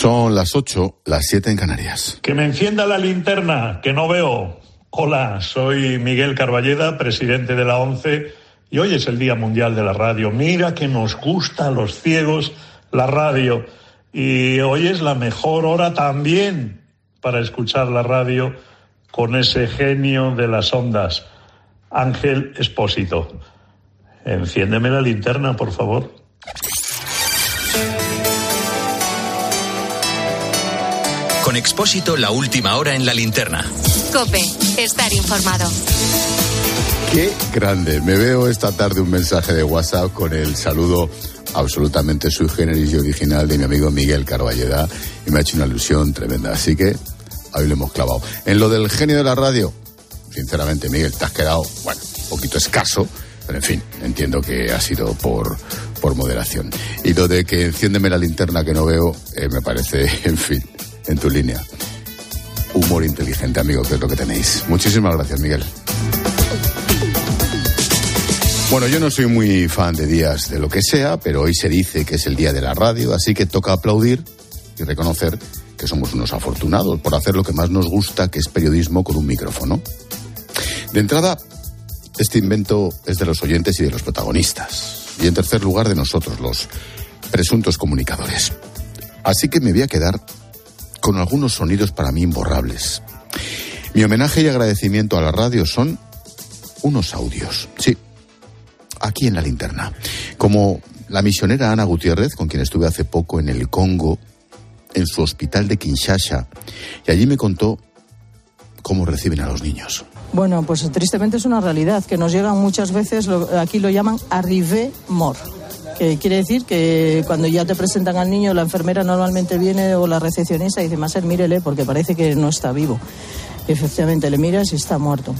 Son las 8, las 7 en Canarias. Que me encienda la linterna, que no veo. Hola, soy Miguel Carballeda, presidente de la ONCE, y hoy es el Día Mundial de la Radio. Mira que nos gusta a los ciegos la radio, y hoy es la mejor hora también para escuchar la radio con ese genio de las ondas, Ángel Espósito. Enciéndeme la linterna, por favor. Con Expósito, la última hora en la linterna. Cope, estar informado. Qué grande. Me veo esta tarde un mensaje de WhatsApp con el saludo absolutamente sui generis y original de mi amigo Miguel Carballeda y me ha hecho una ilusión tremenda. Así que hoy lo hemos clavado. En lo del genio de la radio, sinceramente, Miguel, te has quedado, bueno, un poquito escaso, pero en fin, entiendo que ha sido por, por moderación. Y lo de que enciéndeme la linterna que no veo, eh, me parece, en fin, en tu línea. Humor inteligente, amigo, que es lo que tenéis. Muchísimas gracias, Miguel. Bueno, yo no soy muy fan de días de lo que sea, pero hoy se dice que es el día de la radio, así que toca aplaudir y reconocer que somos unos afortunados por hacer lo que más nos gusta, que es periodismo con un micrófono. De entrada, este invento es de los oyentes y de los protagonistas. Y en tercer lugar, de nosotros, los presuntos comunicadores. Así que me voy a quedar con algunos sonidos para mí imborrables. Mi homenaje y agradecimiento a la radio son unos audios. Sí, aquí en la linterna. Como la misionera Ana Gutiérrez, con quien estuve hace poco en el Congo, en su hospital de Kinshasa, y allí me contó cómo reciben a los niños. Bueno, pues tristemente es una realidad que nos llegan muchas veces, aquí lo llaman arrivé mort que quiere decir que cuando ya te presentan al niño, la enfermera normalmente viene o la recepcionista y dice, Maser, mírele porque parece que no está vivo. efectivamente le miras y está muerto.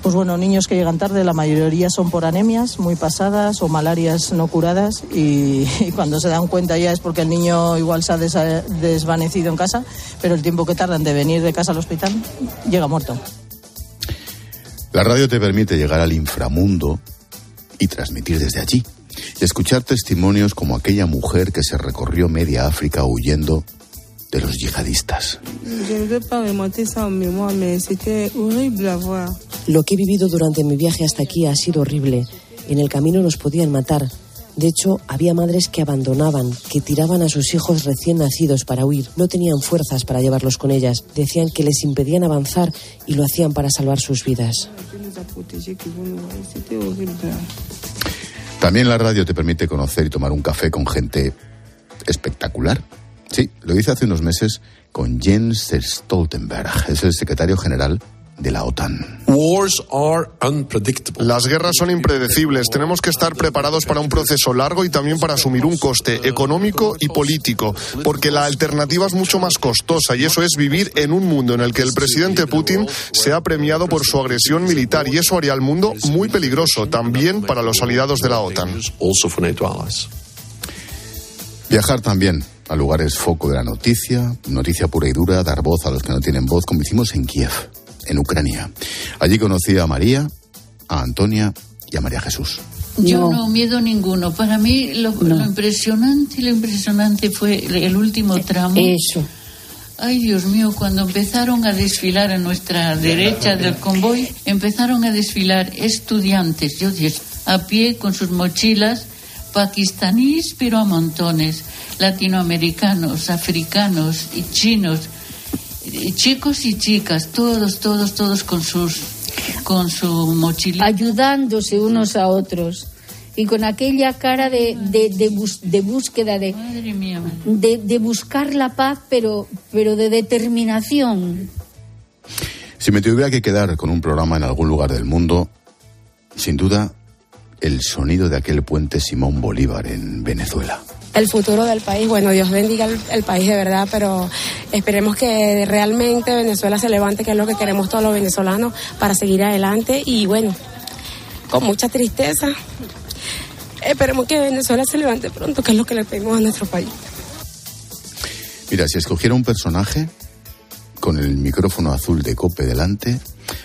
Pues bueno, niños que llegan tarde, la mayoría son por anemias muy pasadas o malarias no curadas y, cuando se dan cuenta ya es porque el niño igual se ha desvanecido en casa, pero el tiempo que tardan de venir de casa al hospital llega muerto. La radio te permite llegar al inframundo y transmitir desde allí y escuchar testimonios como aquella mujer que se recorrió media África huyendo de los yihadistas. Lo que he vivido durante mi viaje hasta aquí ha sido horrible. En el camino nos podían matar. De hecho, había madres que abandonaban, que tiraban a sus hijos recién nacidos para huir. No tenían fuerzas para llevarlos con ellas. Decían que les impedían avanzar y lo hacían para salvar sus vidas. También la radio te permite conocer y tomar un café con gente espectacular. Sí, lo hice hace unos meses con Jens Stoltenberg, es el secretario general de la OTAN. Las guerras son impredecibles. Tenemos que estar preparados para un proceso largo y también para asumir un coste económico y político, porque la alternativa es mucho más costosa y eso es vivir en un mundo en el que el presidente Putin se ha premiado por su agresión militar y eso haría al mundo muy peligroso, también para los aliados de la OTAN. Viajar también a lugares foco de la noticia, noticia pura y dura, dar voz a los que no tienen voz, como hicimos en Kiev en Ucrania. Allí conocí a María, a Antonia y a María Jesús. Yo no, miedo ninguno. Para mí lo, impresionante, lo impresionante fue el último tramo. Eso. Ay, Dios mío, cuando empezaron a desfilar a nuestra derecha del convoy, empezaron a desfilar estudiantes, yo a pie con sus mochilas, pakistaníes, pero a montones, latinoamericanos, africanos y chinos, chicos y chicas, todos, todos, todos con sus con su mochila. Ayudándose unos a otros. Y con aquella cara de, de, de, búsqueda, de, de, buscar la paz, pero, pero de determinación. Si me tuviera que quedar con un programa en algún lugar del mundo, sin duda, el sonido de aquel puente Simón Bolívar en Venezuela el futuro del país. Bueno, Dios bendiga el, país de verdad, pero esperemos que realmente Venezuela se levante, que es lo que queremos todos los venezolanos, para seguir adelante. Y bueno, con mucha tristeza, esperemos que Venezuela se levante pronto, que es lo que le pedimos a nuestro país. Mira, si escogiera un personaje con el micrófono azul de Cope delante,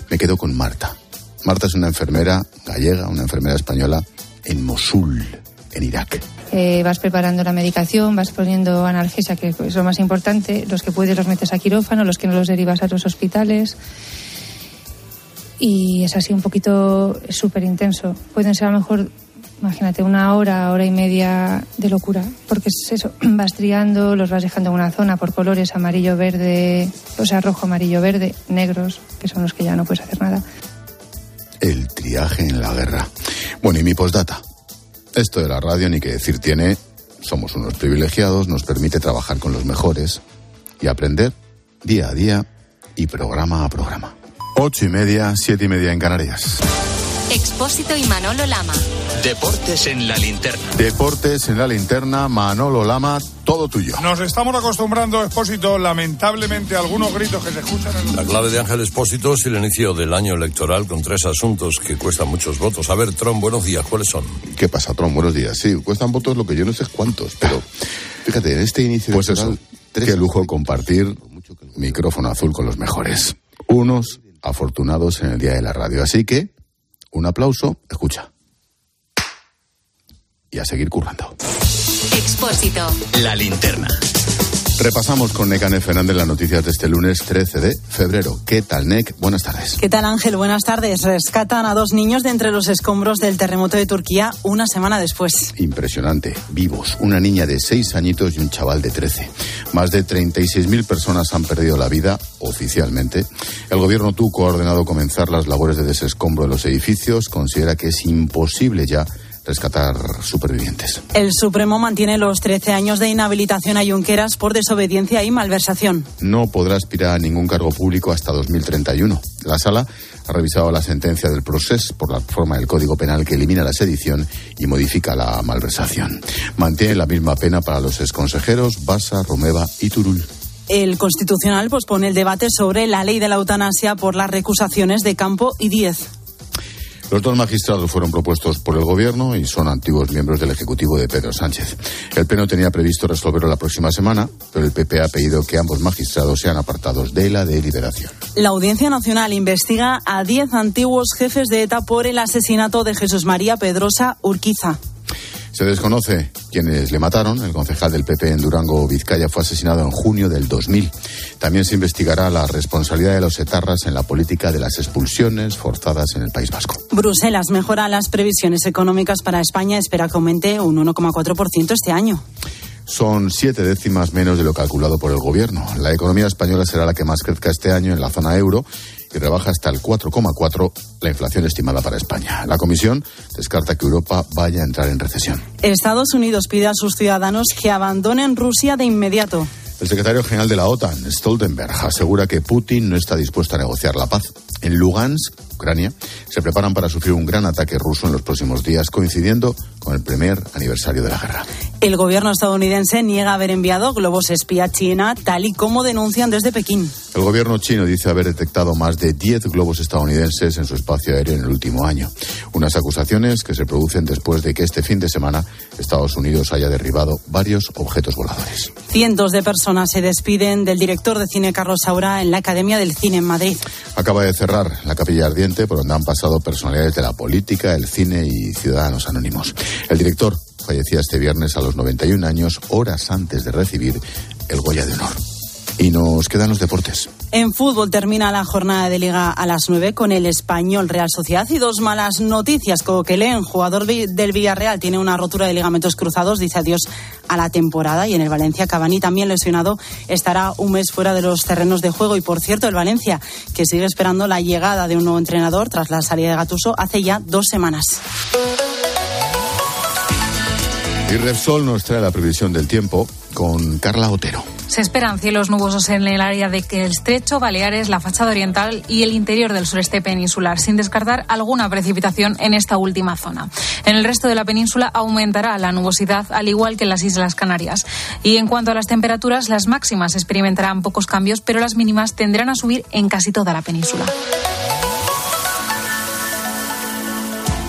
me quedo con Marta. Marta es una enfermera gallega, una enfermera española en Mosul, en Irak. Eh, vas preparando la medicación, vas poniendo analgesia, que es lo más importante. Los que puedes los metes a quirófano, los que no los derivas a los hospitales. Y es así un poquito súper intenso. Pueden ser a lo mejor, imagínate, una hora, hora y media de locura. Porque es eso, vas triando, los vas dejando en una zona por colores amarillo, verde, o sea, rojo, amarillo, verde, negros, que son los que ya no puedes hacer nada. El triaje en la guerra. Bueno, y mi postdata. Esto de la radio, ni que decir tiene, somos unos privilegiados, nos permite trabajar con los mejores y aprender día a día y programa a programa. Ocho y media, siete y media en Canarias. Expósito y Manolo Lama. Deportes en la linterna. Deportes en la linterna, Manolo Lama, todo tuyo. Nos estamos acostumbrando, Expósito, lamentablemente, a algunos gritos que se escuchan en La clave de Ángel Expósito es el inicio del año electoral con tres asuntos que cuestan muchos votos. A ver, Tron, buenos días, ¿cuáles son? ¿Qué pasa, Tron? Buenos días. Sí, cuestan votos lo que yo no sé cuántos, pero fíjate, en este inicio pues electoral, eso, qué lujo compartir micrófono azul con los mejores. Unos afortunados en el Día de la Radio. Así que, un aplauso, escucha. Y a seguir currando. Expósito. La linterna. Repasamos con Necane Fernández las noticias de este lunes 13 de febrero. ¿Qué tal, Nec? Buenas tardes. ¿Qué tal, Ángel? Buenas tardes. Rescatan a dos niños de entre los escombros del terremoto de Turquía una semana después. Impresionante. Vivos. Una niña de seis añitos y un chaval de 13. Más de 36.000 personas han perdido la vida oficialmente. El gobierno turco ha ordenado comenzar las labores de desescombro de los edificios. Considera que es imposible ya rescatar supervivientes. El Supremo mantiene los 13 años de inhabilitación a Junqueras por desobediencia y malversación. No podrá aspirar a ningún cargo público hasta 2031. La sala ha revisado la sentencia del proceso por la forma del Código Penal que elimina la sedición y modifica la malversación. Mantiene la misma pena para los exconsejeros Basa, Romeva y Turul. El Constitucional pospone el debate sobre la ley de la eutanasia por las recusaciones de Campo y Diez. Los dos magistrados fueron propuestos por el Gobierno y son antiguos miembros del Ejecutivo de Pedro Sánchez. El Pleno tenía previsto resolverlo la próxima semana, pero el PP ha pedido que ambos magistrados sean apartados de la deliberación. La Audiencia Nacional investiga a 10 antiguos jefes de ETA por el asesinato de Jesús María Pedrosa Urquiza. Se desconoce quienes le mataron. El concejal del PP en Durango, Vizcaya, fue asesinado en junio del 2000. También se investigará la responsabilidad de los etarras en la política de las expulsiones forzadas en el País Vasco. Bruselas mejora las previsiones económicas para España. Espera que aumente un 1,4% este año son siete décimas menos de lo calculado por el gobierno. La economía española será la que más crezca este año en la zona euro y rebaja hasta el 4,4 la inflación estimada para España. La Comisión descarta que Europa vaya a entrar en recesión. Estados Unidos pide a sus ciudadanos que abandonen Rusia de inmediato. El secretario general de la OTAN, Stoltenberg, asegura que Putin no está dispuesto a negociar la paz. En Lugansk, Ucrania, se preparan para sufrir un gran ataque ruso en los próximos días, coincidiendo con el primer aniversario de la guerra. El gobierno estadounidense niega haber enviado globos espía a China, tal y como denuncian desde Pekín. El gobierno chino dice haber detectado más de 10 globos estadounidenses en su espacio aéreo en el último año. Unas acusaciones que se producen después de que este fin de semana Estados Unidos haya derribado varios objetos voladores. Cientos de personas se despiden del director de cine Carlos Saura en la Academia del Cine en Madrid. Acaba de cerrar la capilla ardiente por donde han pasado personalidades de la política, el cine y ciudadanos anónimos. El director fallecía este viernes a los 91 años, horas antes de recibir el Goya de Honor. Y nos quedan los deportes. En fútbol termina la jornada de liga a las 9 con el español Real Sociedad y dos malas noticias. Coquelén, jugador del Villarreal, tiene una rotura de ligamentos cruzados, dice adiós a la temporada. Y en el Valencia, Cavani, también lesionado, estará un mes fuera de los terrenos de juego. Y por cierto, el Valencia, que sigue esperando la llegada de un nuevo entrenador tras la salida de Gatuso hace ya dos semanas. Y Repsol nos trae la previsión del tiempo con Carla Otero. Se esperan cielos nubosos en el área de Estrecho, Baleares, la fachada oriental y el interior del sureste peninsular, sin descartar alguna precipitación en esta última zona. En el resto de la península aumentará la nubosidad, al igual que en las Islas Canarias. Y en cuanto a las temperaturas, las máximas experimentarán pocos cambios, pero las mínimas tendrán a subir en casi toda la península.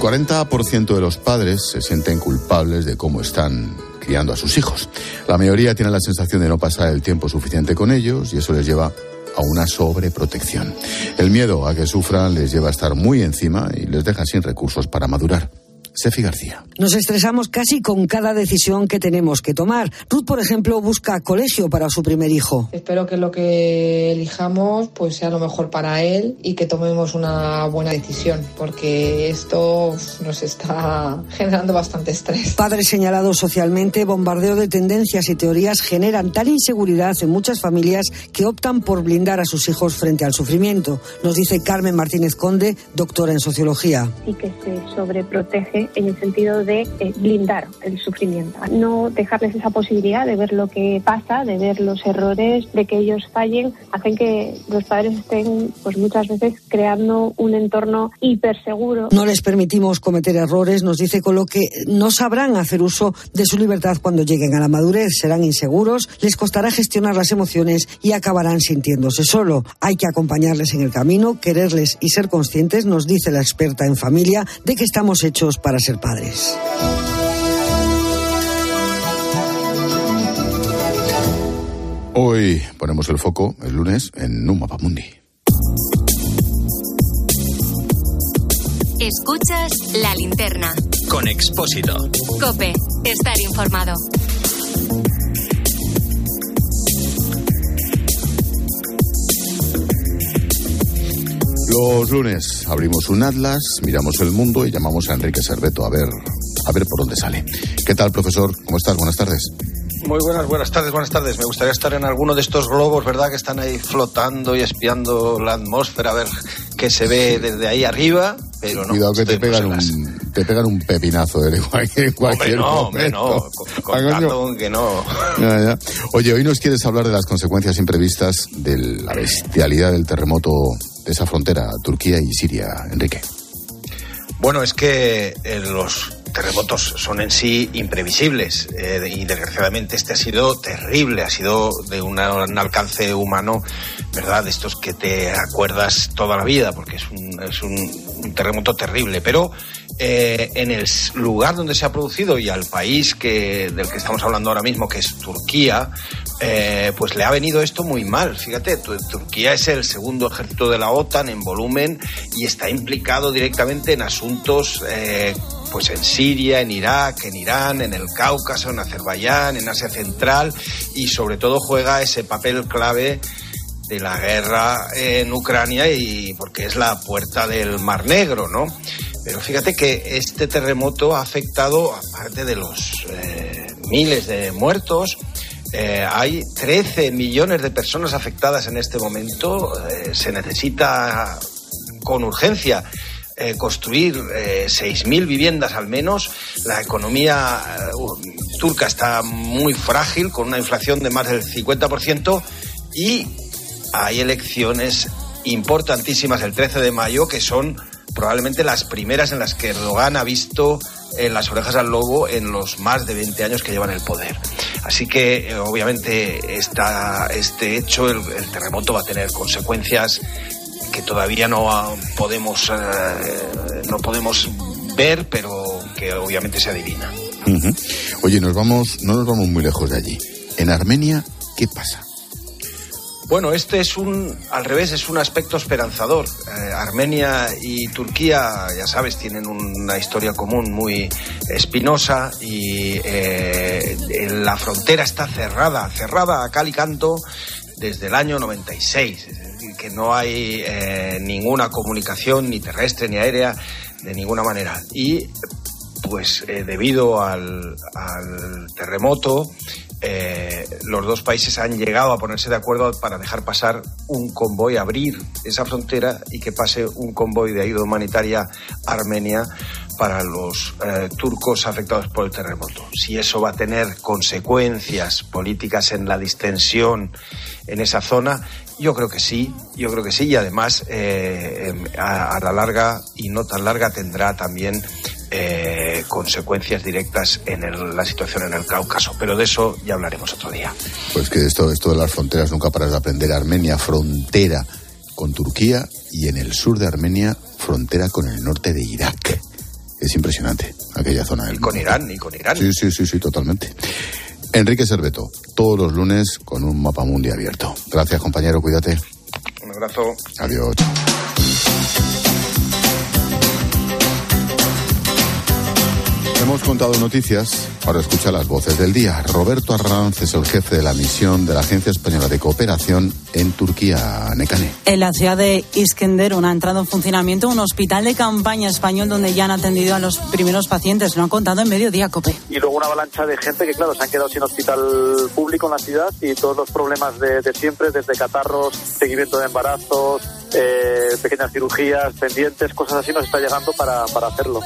El 40% de los padres se sienten culpables de cómo están criando a sus hijos. La mayoría tiene la sensación de no pasar el tiempo suficiente con ellos y eso les lleva a una sobreprotección. El miedo a que sufran les lleva a estar muy encima y les deja sin recursos para madurar. Sefi García. Nos estresamos casi con cada decisión que tenemos que tomar. Ruth, por ejemplo, busca colegio para su primer hijo. Espero que lo que elijamos pues sea lo mejor para él y que tomemos una buena decisión, porque esto nos está generando bastante estrés. Padres señalados socialmente, bombardeo de tendencias y teorías generan tal inseguridad en muchas familias que optan por blindar a sus hijos frente al sufrimiento. Nos dice Carmen Martínez Conde, doctora en sociología. Y que se sobreprotege en el sentido de eh, blindar el sufrimiento, no dejarles esa posibilidad de ver lo que pasa, de ver los errores, de que ellos fallen, hacen que los padres estén pues muchas veces creando un entorno hiperseguro. No les permitimos cometer errores, nos dice con lo que no sabrán hacer uso de su libertad cuando lleguen a la madurez, serán inseguros, les costará gestionar las emociones y acabarán sintiéndose solo. Hay que acompañarles en el camino, quererles y ser conscientes, nos dice la experta en familia, de que estamos hechos para ser padres. Hoy ponemos el foco, el lunes, en un mapa mundi. Escuchas la linterna. Con Expósito. Cope, estar informado. Los lunes abrimos un atlas, miramos el mundo y llamamos a Enrique Serveto a ver, a ver por dónde sale. ¿Qué tal, profesor? ¿Cómo estás? Buenas tardes. Muy buenas, buenas tardes, buenas tardes. Me gustaría estar en alguno de estos globos, ¿verdad? Que están ahí flotando y espiando la atmósfera, a ver qué se ve desde ahí arriba, pero no. Cuidado que te pegan, un, te pegan un pepinazo en cualquier, cualquier no, momento. Hombre, no, contando que no. Ya, ya. Oye, hoy nos quieres hablar de las consecuencias imprevistas de la bestialidad del terremoto de esa frontera, Turquía y Siria, Enrique. Bueno, es que eh, los terremotos son en sí imprevisibles eh, y desgraciadamente este ha sido terrible, ha sido de un alcance humano, ¿verdad? De estos que te acuerdas toda la vida, porque es un, es un terremoto terrible. Pero eh, en el lugar donde se ha producido y al país que, del que estamos hablando ahora mismo, que es Turquía, eh, pues le ha venido esto muy mal. Fíjate, Turquía es el segundo ejército de la OTAN en volumen y está implicado directamente en asuntos eh, pues en Siria, en Irak, en Irán, en el Cáucaso, en Azerbaiyán, en Asia Central y sobre todo juega ese papel clave de la guerra en Ucrania y porque es la puerta del Mar Negro, ¿no? Pero fíjate que este terremoto ha afectado, aparte de los eh, miles de muertos, eh, hay 13 millones de personas afectadas en este momento. Eh, se necesita con urgencia eh, construir 6.000 viviendas al menos. La economía turca está muy frágil, con una inflación de más del 50%, y hay elecciones importantísimas el 13 de mayo que son probablemente las primeras en las que Erdogan ha visto en las orejas al lobo en los más de 20 años que llevan el poder. Así que, eh, obviamente, esta, este hecho, el, terremoto, va a tener consecuencias que todavía no podemos, eh, no podemos ver, pero que obviamente se adivina. Oye, nos vamos, no nos vamos muy lejos de allí. En Armenia, ¿qué pasa? Bueno, este es un, al revés, es un aspecto esperanzador. Eh, Armenia y Turquía, ya sabes, tienen una historia común muy espinosa y eh, la frontera está cerrada, cerrada a cal y canto desde el año 96. Es decir, que no hay eh, ninguna comunicación ni terrestre ni aérea de ninguna manera. Y pues debido al, al terremoto eh, los dos países han llegado a ponerse de acuerdo para dejar pasar un convoy, abrir esa frontera y que pase un convoy de ayuda humanitaria a Armenia para los eh, turcos afectados por el terremoto. Si eso va a tener consecuencias políticas en la distensión en esa zona, yo creo que sí, yo creo que sí, y además eh, em, a, a la larga y no tan larga tendrá también eh, consecuencias directas en el- la situación en el Cáucaso. Pero de eso ya hablaremos otro día. Pues que esto, esto de las fronteras nunca paras de aprender. Armenia, frontera con Turquía y en el sur de Armenia, frontera con el norte de Irak. Es impresionante aquella zona del Y con Irán, y con Irán. Sí, sí, sí, sí, totalmente. Enrique Serveto, todos los lunes con un mapa mundi abierto. Gracias, compañero, cuídate. Un abrazo. Adiós. Hemos contado noticias, ahora escucha las voces del día. Roberto Arranz es el jefe de la misión de la Agencia Española de Cooperación en Turquía, Necane. En la ciudad de Iskenderun ha entrado en funcionamiento un hospital de campaña español donde ya han atendido a los primeros pacientes. Lo han contado en mediodía, COPE. y luego una avalancha de gente que, claro, se han quedado sin hospital público en la ciudad y todos los problemas de, de siempre, desde catarros, seguimiento de embarazos, eh, pequeñas cirugías, pendientes, cosas así, nos está llegando para, para hacerlo.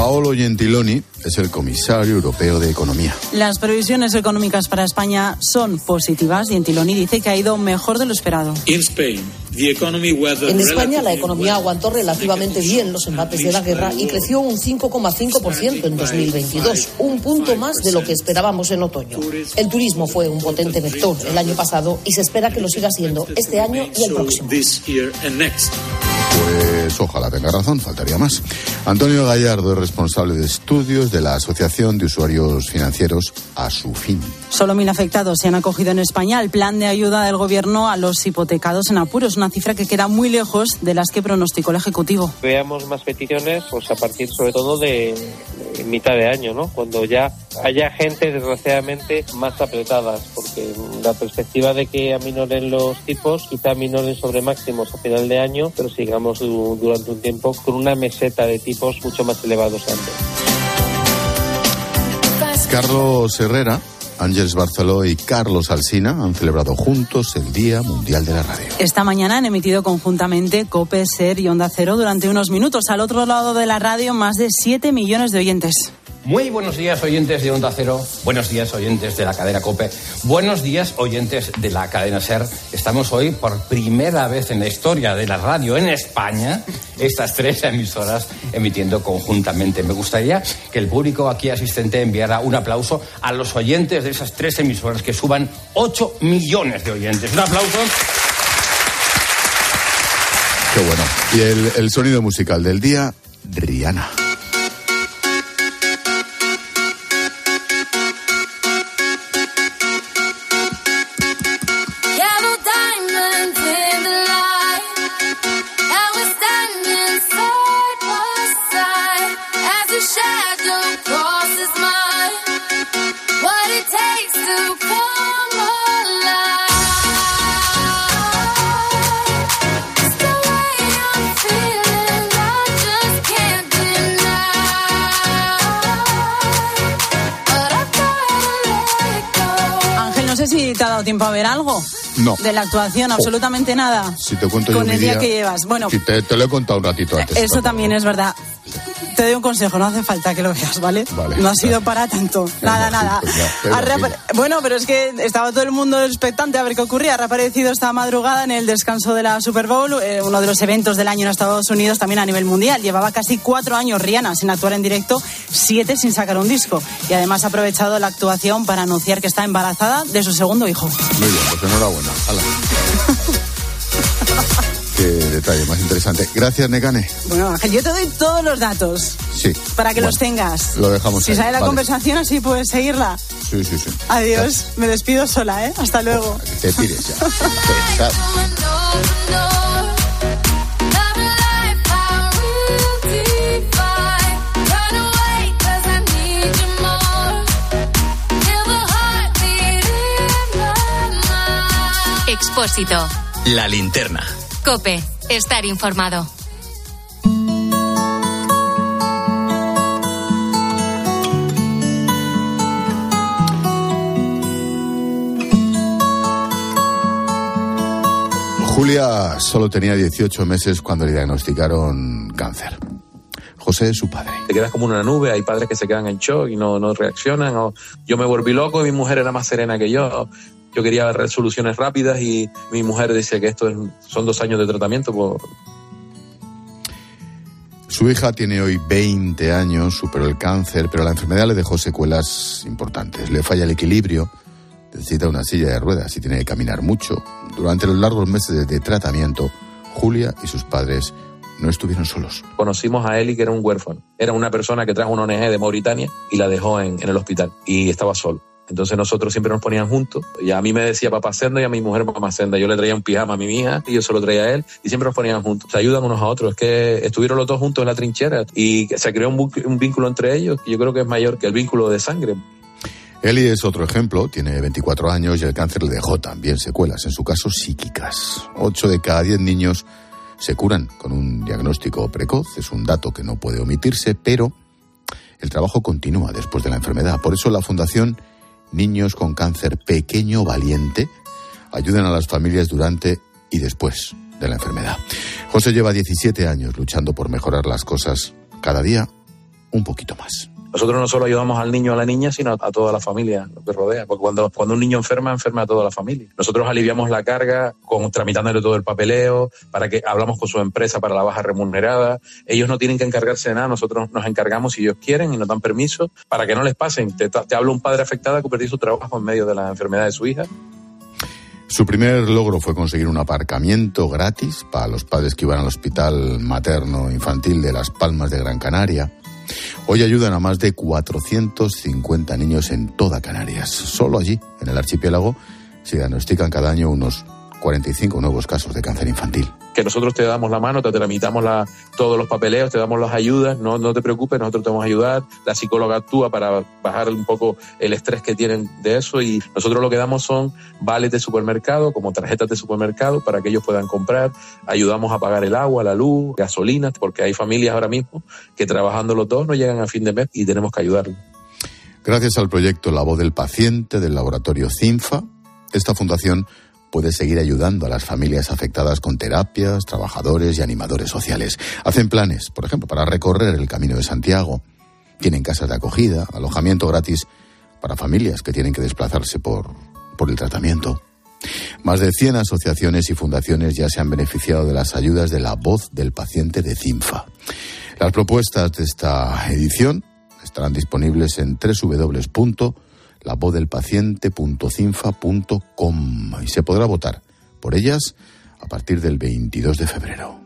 Paolo Gentiloni es el comisario europeo de Economía. Las previsiones económicas para España son positivas y Antiloni dice que ha ido mejor de lo esperado. En España la economía aguantó relativamente bien los embates de la guerra y creció un 5,5% en 2022, un punto más de lo que esperábamos en otoño. El turismo fue un potente vector el año pasado y se espera que lo siga siendo este año y el próximo. Pues ojalá tenga razón, faltaría más. Antonio Gallardo es responsable de estudios de la Asociación de Usuarios Financieros a su fin. Solo mil afectados se han acogido en España al plan de ayuda del gobierno a los hipotecados en apuros, una cifra que queda muy lejos de las que pronosticó el Ejecutivo. veamos más peticiones pues a partir sobre todo de, de mitad de año, ¿no? Cuando ya haya gente desgraciadamente más apretadas, porque la perspectiva de que aminoren los tipos, quizá aminoren sobre máximos a final de año, pero sigamos du- durante un tiempo con una meseta de tipos mucho más elevados antes. Carlos Herrera, Ángeles Barceló y Carlos Alsina han celebrado juntos el Día Mundial de la Radio. Esta mañana han emitido conjuntamente COPE, SER y Onda Cero durante unos minutos. Al otro lado de la radio, más de 7 millones de oyentes. Muy buenos días, oyentes de Onda Cero. Buenos días, oyentes de la cadena COPE. Buenos días, oyentes de la cadena SER. Estamos hoy por primera vez en la historia de la radio en España, estas tres emisoras emitiendo conjuntamente. Me gustaría que el público aquí asistente enviara un aplauso a los oyentes de esas tres emisoras que suban 8 millones de oyentes. Un aplauso. Qué bueno. Y el, el sonido musical del día, Rihanna. Dado tiempo a ver algo No. de la actuación, absolutamente nada. Si te cuento yo Con mi el día que llevas. Bueno, Si te, te lo he contado un ratito antes. Eso también es verdad. Te doy un consejo, no hace falta que lo veas, ¿vale? Vale. no ha sido para tanto. Nada, nada. pues. Bueno, pero es que estaba todo el mundo expectante a ver qué ocurría. Ha reaparecido esta madrugada en el descanso de la Super Bowl, eh, uno de los eventos del año en Estados Unidos, también a nivel mundial. Llevaba casi cuatro años Rihanna sin actuar en directo, siete sin sacar un disco. Y además ha aprovechado la actuación para anunciar que está embarazada de su segundo hijo. Muy bien, pues enhorabuena. Hala. Detalle más interesante. Gracias, Necane. Bueno, Ángel, yo te doy todos los datos Sí. para que Bueno, los tengas. Lo dejamos Si ahí. sale la Vale. conversación así puedes seguirla. Sí, sí, sí. Adiós, me despido sola, ¿eh? Hasta luego. Te tires ya. Expósito. La linterna. Cope. Estar informado. Julia solo tenía 18 meses cuando le diagnosticaron cáncer. José es su padre. Te quedas como una nube, hay padres que se quedan en shock y no, no reaccionan. O yo me volví loco y mi mujer era más serena que yo. Yo quería resoluciones rápidas y mi mujer dice que esto es- son dos años de tratamiento. Pues, Su hija tiene hoy 20 años, superó el cáncer, pero la enfermedad le dejó secuelas importantes. Le falla el equilibrio, necesita una silla de ruedas y tiene que caminar mucho. Durante los largos meses de, de tratamiento, Julia y sus padres no estuvieron solos. conocimos a Eli que era un huérfano. Era una persona que trajo una ONG de Mauritania y la dejó en, en el hospital y estaba solo. Entonces nosotros siempre nos ponían juntos. Y a mí me decía papá Senda y a mi mujer mamá Senda. Yo le traía un pijama a mi hija y yo se lo traía a él y siempre nos ponían juntos. Se ayudan unos a otros. Es que estuvieron los dos juntos en la trinchera y se creó un vínculo entre ellos que yo creo que es mayor que el vínculo de sangre. Eli es otro ejemplo, tiene 24 años y el cáncer le dejó también secuelas, en su caso psíquicas. 8 de cada 10 niños se curan con un diagnóstico precoz, es un dato que no puede omitirse, pero el trabajo continúa después de la enfermedad. Por eso la Fundación Niños con Cáncer Pequeño Valiente ayudan a las familias durante y después de la enfermedad. José lleva 17 años luchando por mejorar las cosas cada día un poquito más. Nosotros no solo ayudamos al niño o a la niña, sino a toda la familia que rodea. Porque cuando, cuando un niño enferma, enferma a toda la familia. Nosotros aliviamos la carga con tramitándole todo el papeleo, para que hablamos con su empresa para la baja remunerada. Ellos no tienen que encargarse de nada, nosotros nos encargamos si ellos quieren y nos dan permiso para que no les pasen. Te, te habla un padre afectado que perdió su trabajo en medio de la enfermedad de su hija. Su primer logro fue conseguir un aparcamiento gratis para los padres que iban al hospital materno infantil de Las Palmas de Gran Canaria. Hoy ayudan a más de 450 niños en toda Canarias. Solo allí, en el archipiélago, se diagnostican cada año unos 45 nuevos casos de cáncer infantil. que nosotros te damos la mano, te tramitamos la, todos los papeleos, te damos las ayudas, no, no te preocupes, nosotros te vamos a ayudar, la psicóloga actúa para bajar un poco el estrés que tienen de eso y nosotros lo que damos son vales de supermercado, como tarjetas de supermercado para que ellos puedan comprar, ayudamos a pagar el agua, la luz, gasolina, porque hay familias ahora mismo que trabajando los dos no llegan a fin de mes y tenemos que ayudarlos. Gracias al proyecto La Voz del Paciente del laboratorio CINFA, esta fundación puede seguir ayudando a las familias afectadas con terapias, trabajadores y animadores sociales. Hacen planes, por ejemplo, para recorrer el Camino de Santiago. Tienen casas de acogida, alojamiento gratis para familias que tienen que desplazarse por, por el tratamiento. Más de 100 asociaciones y fundaciones ya se han beneficiado de las ayudas de la voz del paciente de CINFA. Las propuestas de esta edición estarán disponibles en www.lavozdelpaciente.cinfa.com y se podrá votar por ellas a partir del 22 de febrero.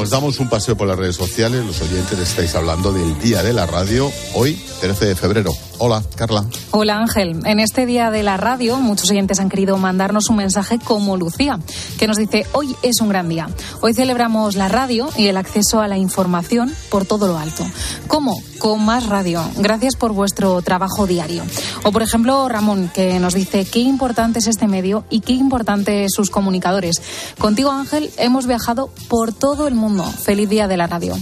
Nos damos un paseo por las redes sociales, los oyentes estáis hablando del Día de la Radio, hoy 13 de febrero. Hola, Carla. Hola Ángel, en este día de la radio muchos oyentes han querido mandarnos un mensaje como Lucía, que nos dice, hoy es un gran día. Hoy celebramos la radio y el acceso a la información por todo lo alto. ¿Cómo? Con más radio. Gracias por vuestro trabajo diario. O por ejemplo Ramón, que nos dice, qué importante es este medio y qué importante sus comunicadores. Contigo Ángel hemos viajado por todo el mundo. Feliz día de la radio.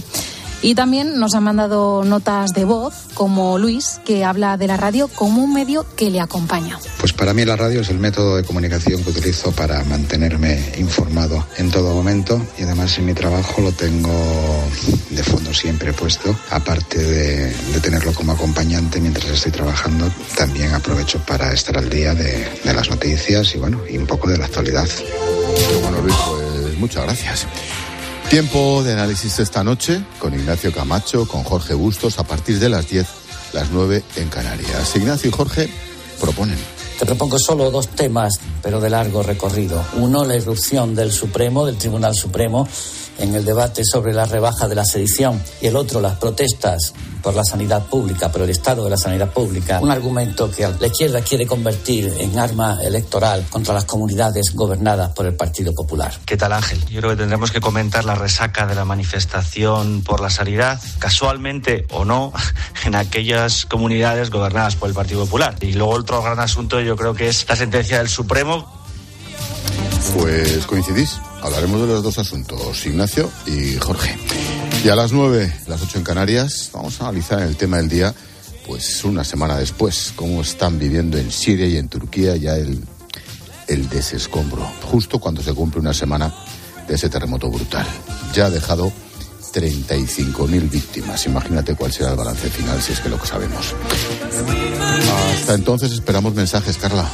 Y también nos han mandado notas de voz, como Luis, que habla de la radio como un medio que le acompaña. Pues para mí la radio es el método de comunicación que utilizo para mantenerme informado en todo momento y además en mi trabajo lo tengo de fondo siempre puesto. Aparte de, de tenerlo como acompañante mientras estoy trabajando, también aprovecho para estar al día de, de las noticias y bueno, y un poco de la actualidad. Bueno, Luis, pues muchas gracias. Tiempo de análisis esta noche con Ignacio Camacho, con Jorge Bustos, a partir de las 10, las 9 en Canarias. Ignacio y Jorge proponen. Te propongo solo dos temas, pero de largo recorrido. Uno, la irrupción del Supremo, del Tribunal Supremo, en el debate sobre la rebaja de la sedición. Y el otro, las protestas por la sanidad pública, por el estado de la sanidad pública. Un argumento que la izquierda quiere convertir en arma electoral contra las comunidades gobernadas por el Partido Popular. ¿Qué tal Ángel? Yo creo que tendremos que comentar la resaca de la manifestación por la sanidad, casualmente o no, en aquellas comunidades gobernadas por el Partido Popular. Y luego otro gran asunto yo creo que es la sentencia del Supremo Pues coincidís. Hablaremos de los dos asuntos, Ignacio y Jorge. Y a las 9, las 8 en Canarias, vamos a analizar el tema del día, pues una semana después, cómo están viviendo en Siria y en Turquía ya el, el desescombro, justo cuando se cumple una semana de ese terremoto brutal. Ya ha dejado 35.000 víctimas. Imagínate cuál será el balance final, si es que lo que sabemos. Hasta entonces esperamos mensajes, Carla.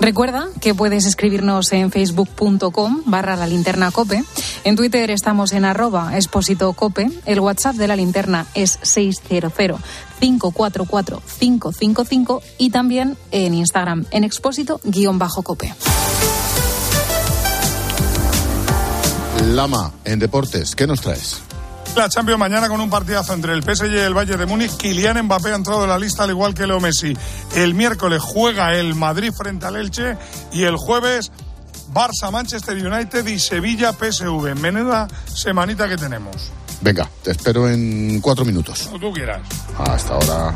Recuerda que puedes escribirnos en facebook.com barra la linterna cope. En Twitter estamos en arroba expósito cope. El WhatsApp de la linterna es 600-544-555 y también en Instagram en expósito guion bajo cope. Lama, en deportes, ¿qué nos traes? La Champions mañana con un partidazo entre el PSG y el Valle de Múnich. Kylian Mbappé ha entrado en la lista al igual que Leo Messi. El miércoles juega el Madrid frente al Elche y el jueves Barça, Manchester United y Sevilla PSV. Menuda semanita que tenemos. Venga, te espero en cuatro minutos. Como tú quieras. Hasta ahora.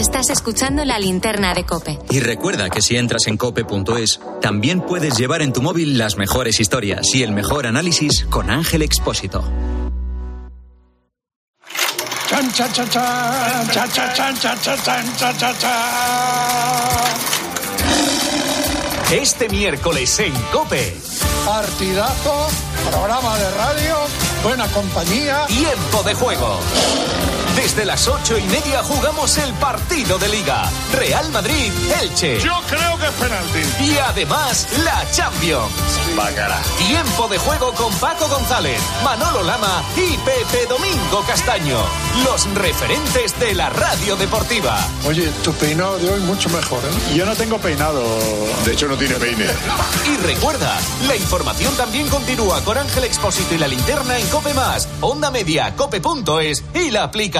Estás escuchando la linterna de Cope. Y recuerda que si entras en cope.es, también puedes llevar en tu móvil las mejores historias y el mejor análisis con Ángel Expósito. Este miércoles en Cope. Partidazo, programa de radio, buena compañía. Tiempo de juego. Desde las ocho y media jugamos el partido de Liga. Real Madrid, Elche. Yo creo que es penalti. Y además, la Champions. Bacala. Tiempo de juego con Paco González, Manolo Lama y Pepe Domingo Castaño. Los referentes de la radio deportiva. Oye, tu peinado de hoy mucho mejor, ¿eh? Yo no tengo peinado. De hecho, no tiene peine. Y recuerda, la información también continúa con Ángel Expósito y la linterna en Cope Más, Onda Media, Cope.es y la aplicación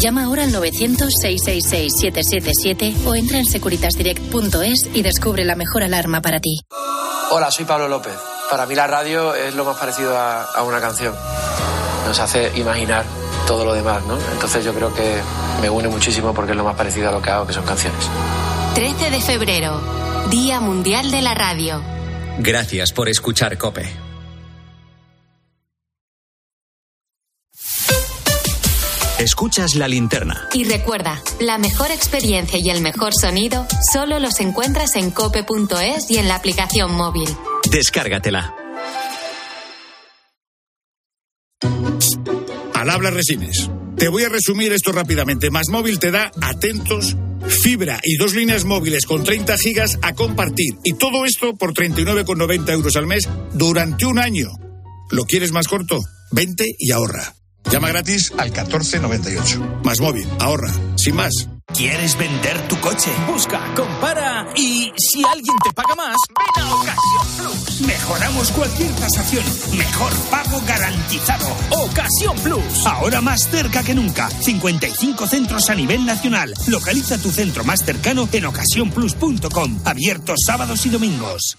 Llama ahora al 900-666-777 o entra en securitasdirect.es y descubre la mejor alarma para ti. Hola, soy Pablo López. Para mí la radio es lo más parecido a, a una canción. Nos hace imaginar todo lo demás, ¿no? Entonces yo creo que me une muchísimo porque es lo más parecido a lo que hago, que son canciones. 13 de febrero, Día Mundial de la Radio. Gracias por escuchar Cope. Escuchas la linterna. Y recuerda, la mejor experiencia y el mejor sonido solo los encuentras en cope.es y en la aplicación móvil. Descárgatela. Al habla Resines. Te voy a resumir esto rápidamente. Más móvil te da atentos, fibra y dos líneas móviles con 30 gigas a compartir. Y todo esto por 39,90 euros al mes durante un año. ¿Lo quieres más corto? Vente y ahorra. Llama gratis al 1498. Más móvil, ahorra, sin más. ¿Quieres vender tu coche? Busca, compara y si alguien te paga más, ven a Ocasión Plus. Mejoramos cualquier tasación. Mejor pago garantizado. Ocasión Plus. Ahora más cerca que nunca. 55 centros a nivel nacional. Localiza tu centro más cercano en ocasiónplus.com. Abiertos sábados y domingos.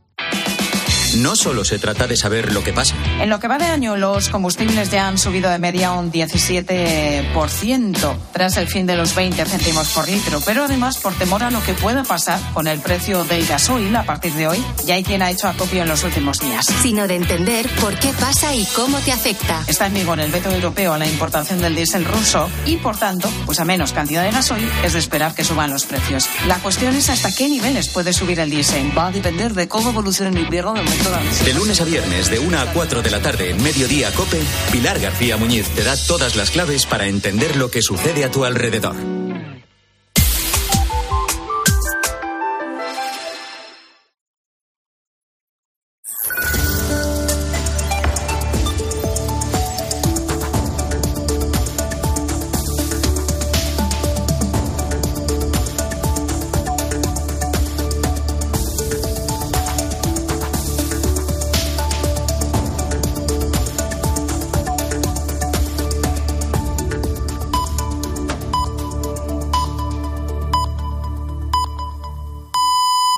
No solo se trata de saber lo que pasa. En lo que va de año, los combustibles ya han subido de media un 17% tras el fin de los 20 céntimos por litro. Pero además, por temor a lo que pueda pasar con el precio del gasoil a partir de hoy, ya hay quien ha hecho acopio en los últimos días. Sino de entender por qué pasa y cómo te afecta. Está en vigor el veto europeo a la importación del diésel ruso y, por tanto, pues a menos cantidad de gasoil es de esperar que suban los precios. La cuestión es hasta qué niveles puede subir el diésel. Va a depender de cómo evolucione el invierno del De lunes a viernes, de 1 a 4 de la tarde, en Mediodía Cope, Pilar García Muñiz te da todas las claves para entender lo que sucede a tu alrededor.